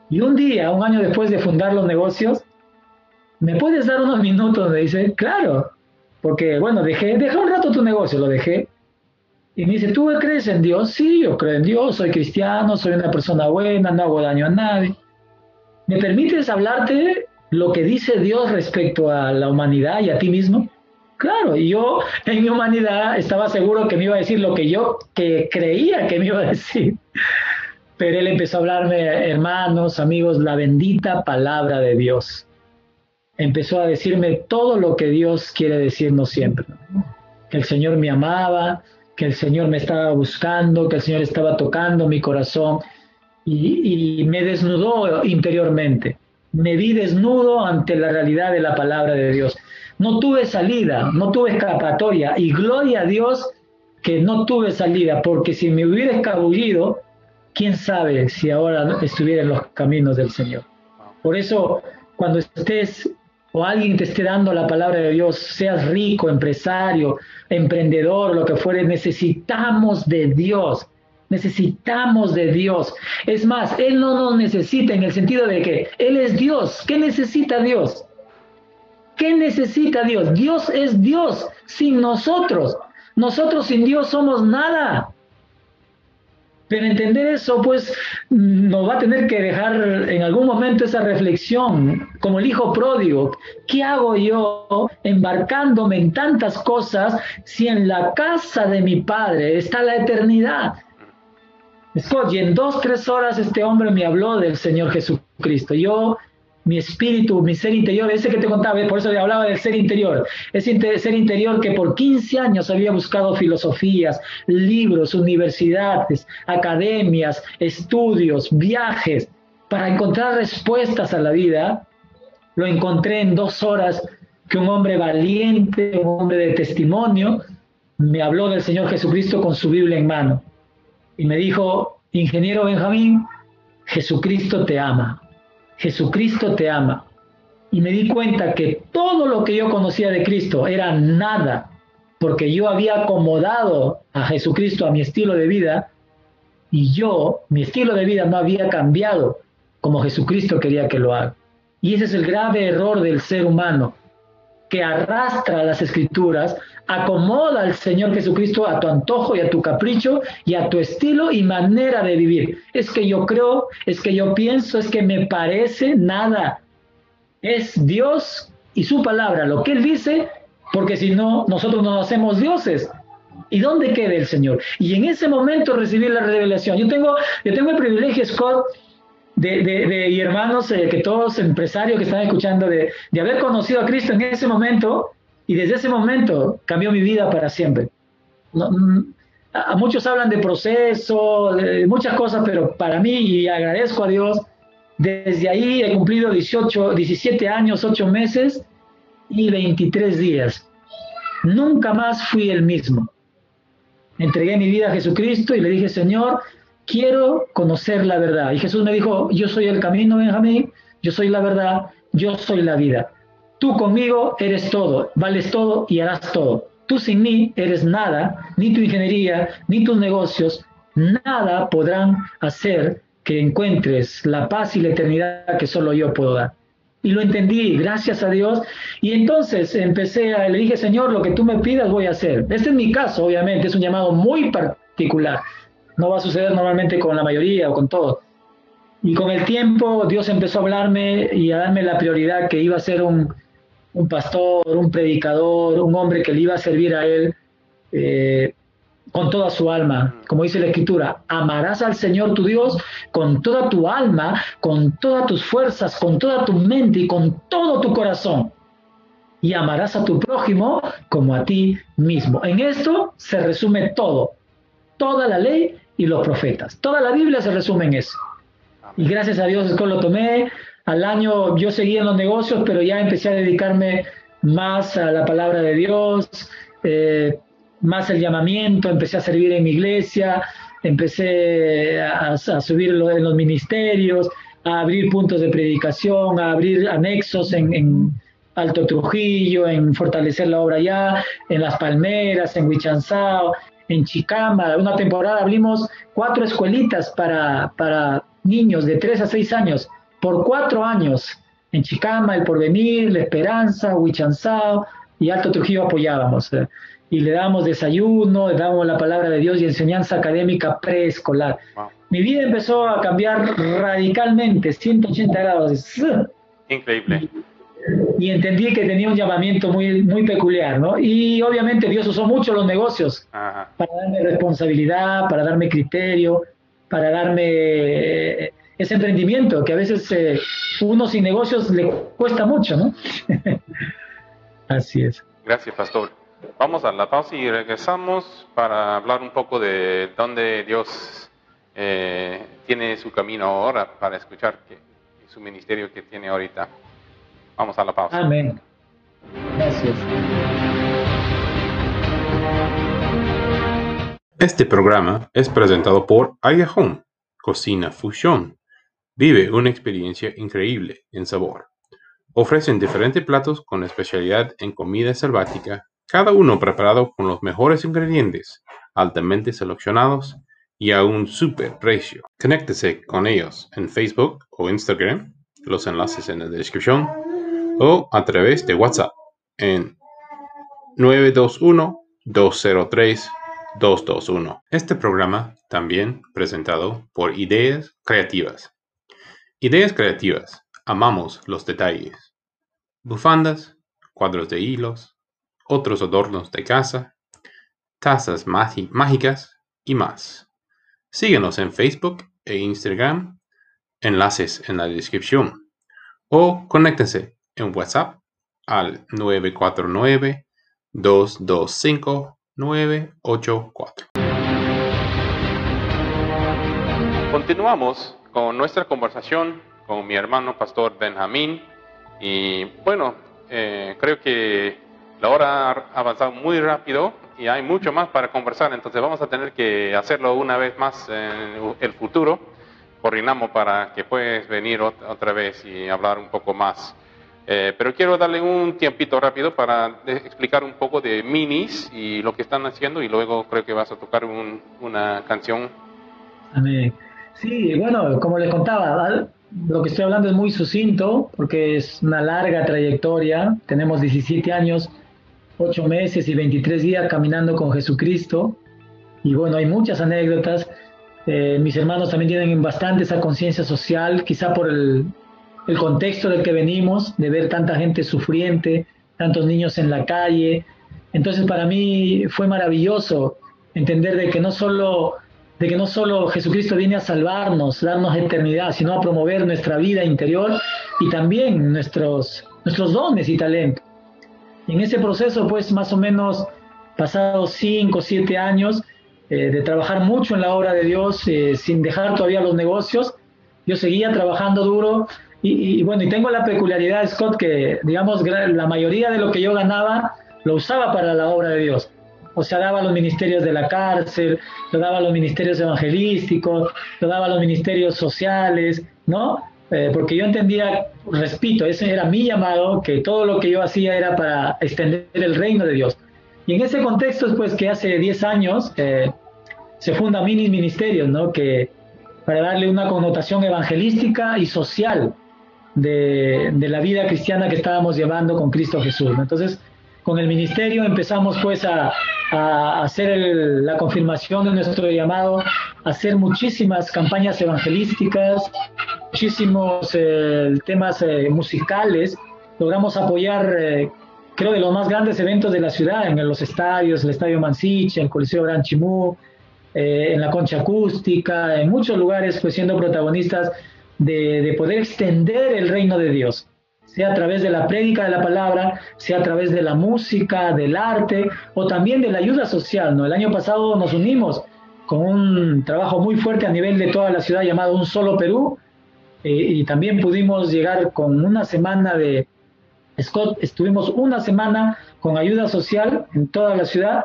Y un día, un año después de fundar los negocios, ¿me puedes dar unos minutos? Me dice, claro, porque bueno, dejé, deja un rato tu negocio, lo dejé. Y me dice, ¿tú crees en Dios? Sí, yo creo en Dios, soy cristiano, soy una persona buena, no hago daño a nadie. ¿Me permites hablarte lo que dice Dios respecto a la humanidad y a ti mismo? Claro, y yo en mi humanidad estaba seguro que me iba a decir lo que yo que creía que me iba a decir. Pero él empezó a hablarme, hermanos, amigos, la bendita palabra de Dios. Empezó a decirme todo lo que Dios quiere decirnos siempre. Que el Señor me amaba, que el Señor me estaba buscando, que el Señor estaba tocando mi corazón y, y me desnudó interiormente. Me vi desnudo ante la realidad de la palabra de Dios. No tuve salida, no tuve escapatoria y gloria a Dios que no tuve salida, porque si me hubiera escabullido, quién sabe si ahora estuviera en los caminos del Señor. Por eso, cuando estés o alguien te esté dando la palabra de Dios, seas rico, empresario, emprendedor, lo que fuere, necesitamos de Dios. Necesitamos de Dios. Es más, Él no nos necesita en el sentido de que Él es Dios. ¿Qué necesita Dios? ¿Qué necesita Dios? Dios es Dios sin nosotros. Nosotros sin Dios somos nada. Pero entender eso, pues, nos va a tener que dejar en algún momento esa reflexión, como el hijo pródigo. ¿Qué hago yo embarcándome en tantas cosas si en la casa de mi padre está la eternidad? Y en dos, tres horas este hombre me habló del Señor Jesucristo. Yo mi espíritu, mi ser interior, ese que te contaba, por eso hablaba del ser interior, ese ser interior que por 15 años había buscado filosofías, libros, universidades, academias, estudios, viajes, para encontrar respuestas a la vida, lo encontré en dos horas que un hombre valiente, un hombre de testimonio, me habló del Señor Jesucristo con su Biblia en mano y me dijo, ingeniero Benjamín, Jesucristo te ama. Jesucristo te ama. Y me di cuenta que todo lo que yo conocía de Cristo era nada, porque yo había acomodado a Jesucristo a mi estilo de vida y yo, mi estilo de vida no había cambiado como Jesucristo quería que lo haga. Y ese es el grave error del ser humano, que arrastra las escrituras, acomoda al Señor Jesucristo a tu antojo y a tu capricho y a tu estilo y manera de vivir. Es que yo creo, es que yo pienso, es que me parece nada. Es Dios y su palabra, lo que Él dice, porque si no, nosotros no hacemos dioses. ¿Y dónde queda el Señor? Y en ese momento recibir la revelación. Yo tengo, yo tengo el privilegio, Scott, de, de, hermanos, eh, que todos empresarios que están escuchando, de, de haber conocido a Cristo en ese momento y desde ese momento cambió mi vida para siempre. Mm, a muchos hablan de proceso, de muchas cosas, pero para mí, y agradezco a Dios, desde ahí he cumplido 18, 17 años, 8 meses y 23 días. Nunca más fui el mismo. Entregué mi vida a Jesucristo y le dije, Señor, quiero conocer la verdad. Y Jesús me dijo, yo soy el camino, Benjamín, yo soy la verdad, yo soy la vida. Tú conmigo eres todo, vales todo y harás todo. Tú sin mí eres nada, ni tu ingeniería, ni tus negocios, nada podrán hacer que encuentres la paz y la eternidad que solo yo puedo dar. Y lo entendí, gracias a Dios. Y entonces empecé a, le dije, Señor, lo que tú me pidas voy a hacer. Este es mi caso, obviamente, es un llamado muy particular. No va a suceder normalmente con la mayoría o con todos. Y con el tiempo Dios empezó a hablarme y a darme la prioridad que iba a ser un, un pastor, un predicador, un hombre que le iba a servir a Él eh, con toda su alma. Como dice la Escritura, amarás al Señor tu Dios con toda tu alma, con todas tus fuerzas, con toda tu mente y con todo tu corazón. y amarás a tu prójimo como a ti mismo. En esto se resume todo, toda la ley y los profetas. Toda la Biblia se resume en eso. Y gracias a Dios que lo tomé. Al año yo seguía en los negocios, pero ya empecé a dedicarme más a la palabra de Dios, eh, más el llamamiento, empecé a servir en mi iglesia, empecé a, subir en los ministerios, a abrir puntos de predicación, a abrir anexos en, Alto Trujillo, en fortalecer la obra allá, en Las Palmeras, en Huichanzao, en Chicama. Una temporada abrimos cuatro escuelitas para, para niños de 3 a 6 años, por cuatro años. En Chicama, El Porvenir, La Esperanza, Huichanzao y Alto Trujillo apoyábamos. Eh, y le damos desayuno, le damos la palabra de Dios y enseñanza académica preescolar. Mi vida empezó a cambiar radicalmente, 180 grados. Increíble. Y, entendí que tenía un llamamiento muy, muy peculiar, ¿no? Y obviamente Dios usó mucho los negocios para darme responsabilidad, para darme criterio, para darme eh, ese emprendimiento que a veces eh, uno sin negocios le cuesta mucho, ¿no? Así es. Gracias, pastor. Vamos a la pausa y regresamos para hablar un poco de dónde Dios eh, tiene su camino ahora para escuchar que, su ministerio que tiene ahorita. Vamos a la pausa. Amén. Gracias. Este programa es presentado por Aya Home, Cocina Fusión. Vive una experiencia increíble en sabor. Ofrecen diferentes platos con especialidad en comida selvática cada uno preparado con los mejores ingredientes, altamente seleccionados y a un super precio. Conéctese con ellos en Facebook o Instagram, los enlaces en la descripción, o a través de WhatsApp en 921-203-221. Este programa también presentado por Ideas Creativas. Ideas Creativas. Amamos los detalles. Bufandas, cuadros de hilos, otros adornos de casa, tazas mágicas y más. Síguenos en Facebook e Instagram, enlaces en la descripción, o conéctense en WhatsApp al 949-225-984. Continuamos con nuestra conversación con mi hermano pastor Benjamín y bueno, eh, creo que la hora ha avanzado muy rápido y hay mucho más para conversar, entonces vamos a tener que hacerlo una vez más en el futuro. Coordinamos para que puedas venir otra vez y hablar un poco más. Eh, pero quiero darle un tiempito rápido para explicar un poco de minis y lo que están haciendo y luego creo que vas a tocar una canción. Sí, bueno, como les contaba, lo que estoy hablando es muy sucinto porque es una larga trayectoria. Tenemos 17 años ocho meses y 23 días caminando con Jesucristo. Y bueno, hay muchas anécdotas. Eh, mis hermanos también tienen bastante esa conciencia social, quizá por el, el, contexto del que venimos, de ver tanta gente sufriente, tantos niños en la calle. Entonces para mí fue maravilloso entender de que no solo de que no solo Jesucristo viene a salvarnos, darnos eternidad, sino a promover nuestra vida interior y también nuestros, nuestros dones y talentos. En ese proceso, pues más o menos pasados cinco o siete años eh, de trabajar mucho en la obra de Dios, eh, sin dejar todavía los negocios, yo seguía trabajando duro y, bueno, y tengo la peculiaridad, Scott, que digamos la mayoría de lo que yo ganaba lo usaba para la obra de Dios. O sea, daba a los ministerios de la cárcel, lo daba a los ministerios evangelísticos, lo daba a los ministerios sociales, ¿no? Eh, porque yo entendía, repito, ese era mi llamado, que todo lo que yo hacía era para extender el reino de Dios. Y en ese contexto es pues que hace 10 años eh, se funda Mini Ministerios, ¿no? Que para darle una connotación evangelística y social de, la vida cristiana que estábamos llevando con Cristo Jesús. Entonces, con el ministerio empezamos pues a, hacer la confirmación de nuestro llamado, a hacer muchísimas campañas evangelísticas, muchísimos eh, temas eh, musicales. Logramos apoyar, eh, creo, de los más grandes eventos de la ciudad, en los estadios, el Estadio Mansiche, el Coliseo Gran Chimú, en la Concha Acústica, en muchos lugares, pues siendo protagonistas de, de poder extender el reino de Dios. sea a través de la prédica de la palabra, sea a través de la música, del arte o también de la ayuda social. ¿no? El año pasado nos unimos con un trabajo muy fuerte a nivel de toda la ciudad llamado Un Solo Perú eh, y también pudimos llegar con una semana de, Scott, estuvimos una semana con ayuda social en toda la ciudad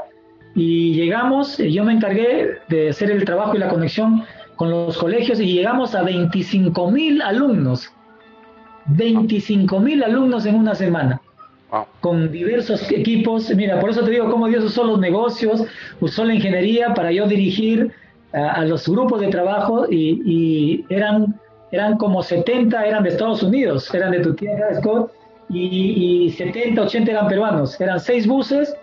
y llegamos, yo me encargué de hacer el trabajo y la conexión con los colegios y llegamos a 25 mil alumnos, 25 mil alumnos en una semana. Con diversos equipos, mira, por eso te digo cómo Dios usó los negocios, usó la ingeniería para yo dirigir a, los grupos de trabajo y, y, eran, eran como 70 eran de Estados Unidos, eran de tu tierra, Scott, y, 70, 80 eran peruanos. Eran seis buses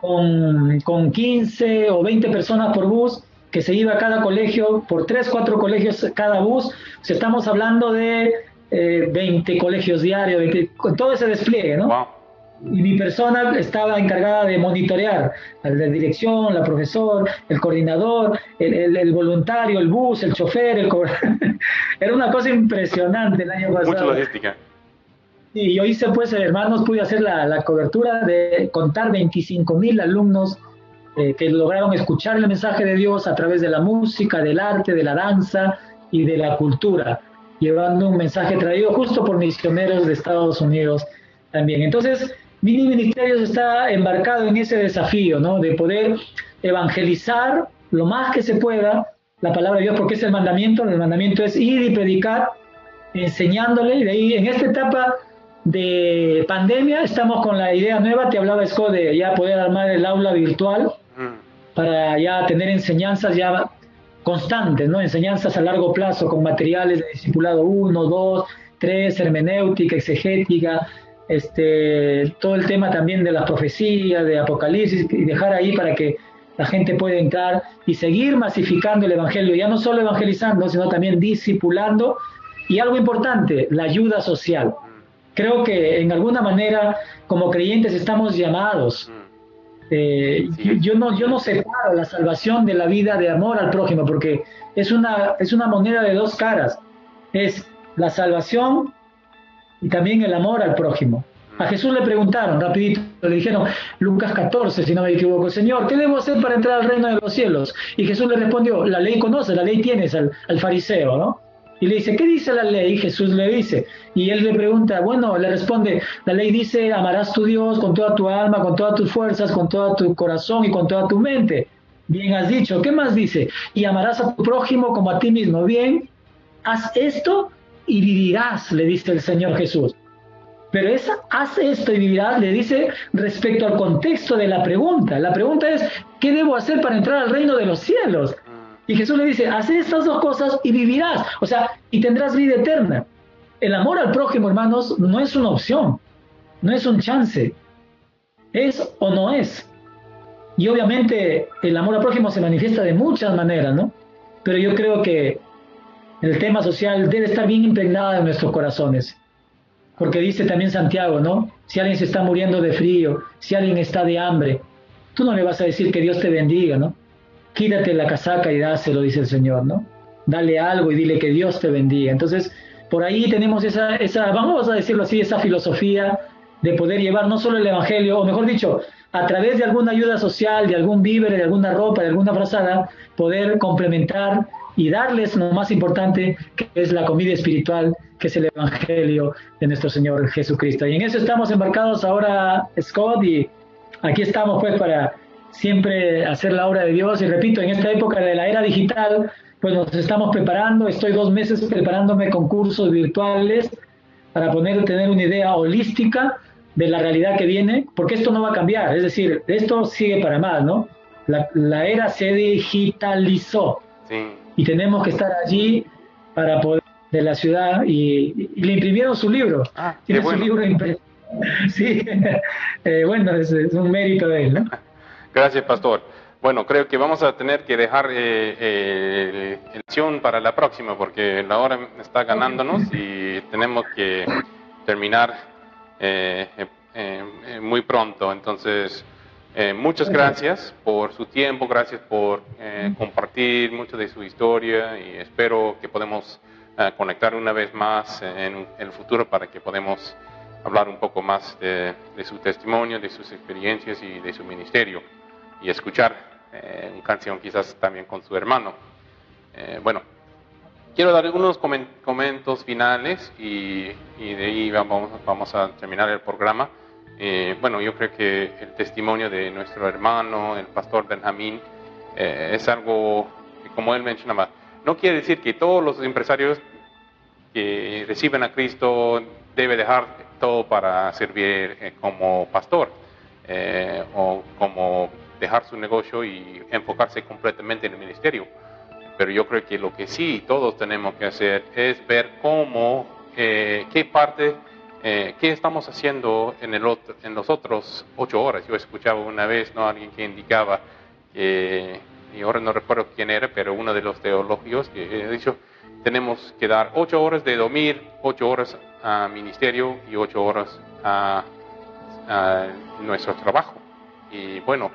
con, con 15 o 20 personas por bus que se iba a cada colegio, por tres, cuatro colegios cada bus. estamos hablando de 20 eh, colegios diarios, con todo ese despliegue, ¿no? Y mi persona estaba encargada de monitorear, la dirección, la profesor, el coordinador, el, el, voluntario, el bus, el chofer, el Era una cosa impresionante el año pasado. Mucha logística. Y yo hice, pues, hermanos, pude hacer la, la cobertura de contar 25 mil alumnos eh, que lograron escuchar el mensaje de Dios a través de la música, del arte, de la danza y de la cultura, llevando un mensaje traído justo por misioneros de Estados Unidos también. Entonces, Mini Ministerios está embarcado en ese desafío, ¿no? De poder evangelizar lo más que se pueda la palabra de Dios, porque es el mandamiento, el mandamiento es ir y predicar, enseñándole, y de ahí en esta etapa de pandemia estamos con la idea nueva, te hablaba Scott de ya poder armar el aula virtual. Para ya tener enseñanzas ya constantes, ¿no? Enseñanzas a largo plazo con materiales de discipulado 1, 2, 3, hermenéutica, exegética, este, todo el tema también de la profecía, de Apocalipsis, y dejar ahí para que la gente pueda entrar y seguir masificando el Evangelio, ya no solo evangelizando, sino también discipulando. Y algo importante, la ayuda social. Creo que en alguna manera, como creyentes, estamos llamados. Eh, yo, no, yo no separo la salvación de la vida de amor al prójimo, porque es una, es una moneda de dos caras. Es la salvación y también el amor al prójimo. A Jesús le preguntaron rapidito, le dijeron, Lucas 14, si no me equivoco, Señor, ¿qué debo hacer para entrar al reino de los cielos? Y Jesús le respondió, la ley conoce, la ley tienes al, al fariseo, ¿no? Y le dice, ¿qué dice la ley? Jesús le dice. Y él le pregunta, bueno, le responde, la ley dice, amarás tu Dios con toda tu alma, con todas tus fuerzas, con todo tu corazón y con toda tu mente. Bien has dicho. ¿Qué más dice? Y amarás a tu prójimo como a ti mismo. Bien, haz esto y vivirás, le dice el Señor Jesús. Pero esa, haz esto y vivirás, le dice respecto al contexto de la pregunta. La pregunta es, ¿qué debo hacer para entrar al reino de los cielos? Y Jesús le dice, haz estas dos cosas y vivirás, o sea, y tendrás vida eterna. El amor al prójimo, hermanos, no es una opción, no es un chance, es o no es. Y obviamente el amor al prójimo se manifiesta de muchas maneras, ¿no? Pero yo creo que el tema social debe estar bien impregnado en nuestros corazones. Porque dice también Santiago, ¿no? Si alguien se está muriendo de frío, si alguien está de hambre, tú no le vas a decir que Dios te bendiga, ¿no? Quítate la casaca y dáselo, dice el Señor, ¿no? Dale algo y dile que Dios te bendiga. Entonces, por ahí tenemos esa, esa, vamos a decirlo así, esa filosofía de poder llevar no solo el Evangelio, o mejor dicho, a través de alguna ayuda social, de algún víver, de alguna ropa, de alguna frazada, poder complementar y darles lo más importante, que es la comida espiritual, que es el Evangelio de nuestro Señor Jesucristo. Y en eso estamos embarcados ahora, Scott, y aquí estamos pues para siempre hacer la obra de Dios. Y repito, en esta época de la era digital, pues nos estamos preparando. Estoy dos meses preparándome con cursos virtuales para poder tener una idea holística de la realidad que viene, porque esto no va a cambiar. Es decir, esto sigue para más, ¿no? La, era se digitalizó y tenemos que estar allí para poder de la ciudad y, le imprimieron su libro. Ah, Tiene su libro Sí, eh, bueno, es, es un mérito de él, ¿no? Gracias, pastor. Bueno, creo que vamos a tener que dejar eh, eh, elección para la próxima porque la hora está ganándonos y tenemos que terminar eh, eh, muy pronto. Entonces, muchas gracias por su tiempo, gracias por compartir mucho de su historia y espero que podamos conectar una vez más en, en el futuro para que podamos hablar un poco más de, su testimonio, de sus experiencias y de su ministerio y escuchar eh, una canción quizás también con su hermano. Eh, bueno, quiero dar algunos comentarios finales y, de ahí vamos, vamos a terminar el programa. Eh, bueno, yo creo que el testimonio de nuestro hermano, el pastor Benjamín, es algo que, como él mencionaba, no quiere decir que todos los empresarios que reciben a Cristo debe dejar todo para servir eh, como pastor eh, o como dejar su negocio y enfocarse completamente en el ministerio. Pero yo creo que lo que sí todos tenemos que hacer es ver cómo, eh, qué parte, qué estamos haciendo en, los otros ocho horas. Yo escuchaba una vez ¿no? alguien que indicaba que, y ahora no recuerdo quién era, pero uno de los teólogos que ha dicho, tenemos que dar ocho horas de dormir, ocho horas a ministerio y ocho horas a, nuestro trabajo. Y bueno,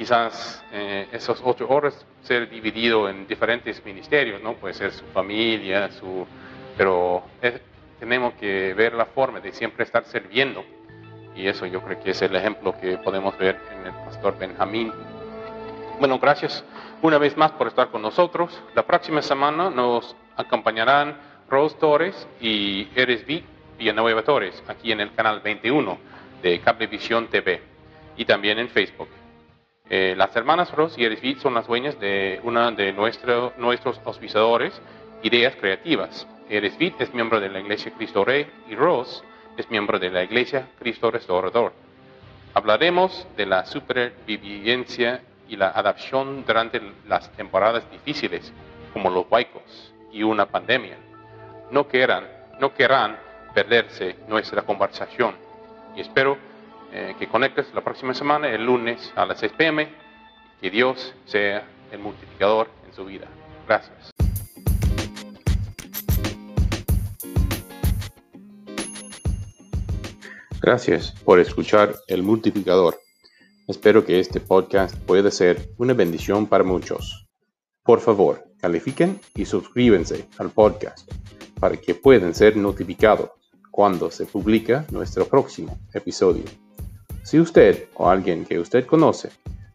quizás eh, ocho horas ser dividido en diferentes ministerios, ¿no? Puede ser su familia, su, pero tenemos que ver la forma de siempre estar sirviendo. Y eso yo creo que es el ejemplo que podemos ver en el pastor Benjamín. Bueno, gracias una vez más por estar con nosotros. La próxima semana nos acompañarán Rose Torres y Eres Villanueva Torres aquí en el canal 21 de Cablevisión TV y también en Facebook. Eh, las hermanas Rose y V son las dueñas de una de nuestro, nuestros auspiciadores, Ideas Creativas. V es miembro de la Iglesia Cristo Rey y Rose es miembro de la Iglesia Cristo Restaurador. Hablaremos de la supervivencia y la adaptación durante las temporadas difíciles, como los huaicos y una pandemia. No querrán, no querrán perderse nuestra conversación. Y espero eh, que conectes la próxima semana, el lunes a las 6 pm, que Dios sea el multiplicador en su vida. Gracias. Gracias por escuchar El Multiplicador. Espero que este podcast pueda ser una bendición para muchos. Por favor, califiquen y suscríbanse al podcast para que puedan ser notificados cuando se publica nuestro próximo episodio. Si usted o alguien que usted conoce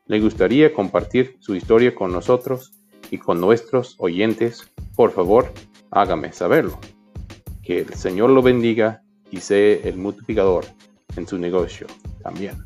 le gustaría compartir su historia con nosotros y con nuestros oyentes, por favor, hágame saberlo. Que el Señor lo bendiga y sea el multiplicador en su negocio también.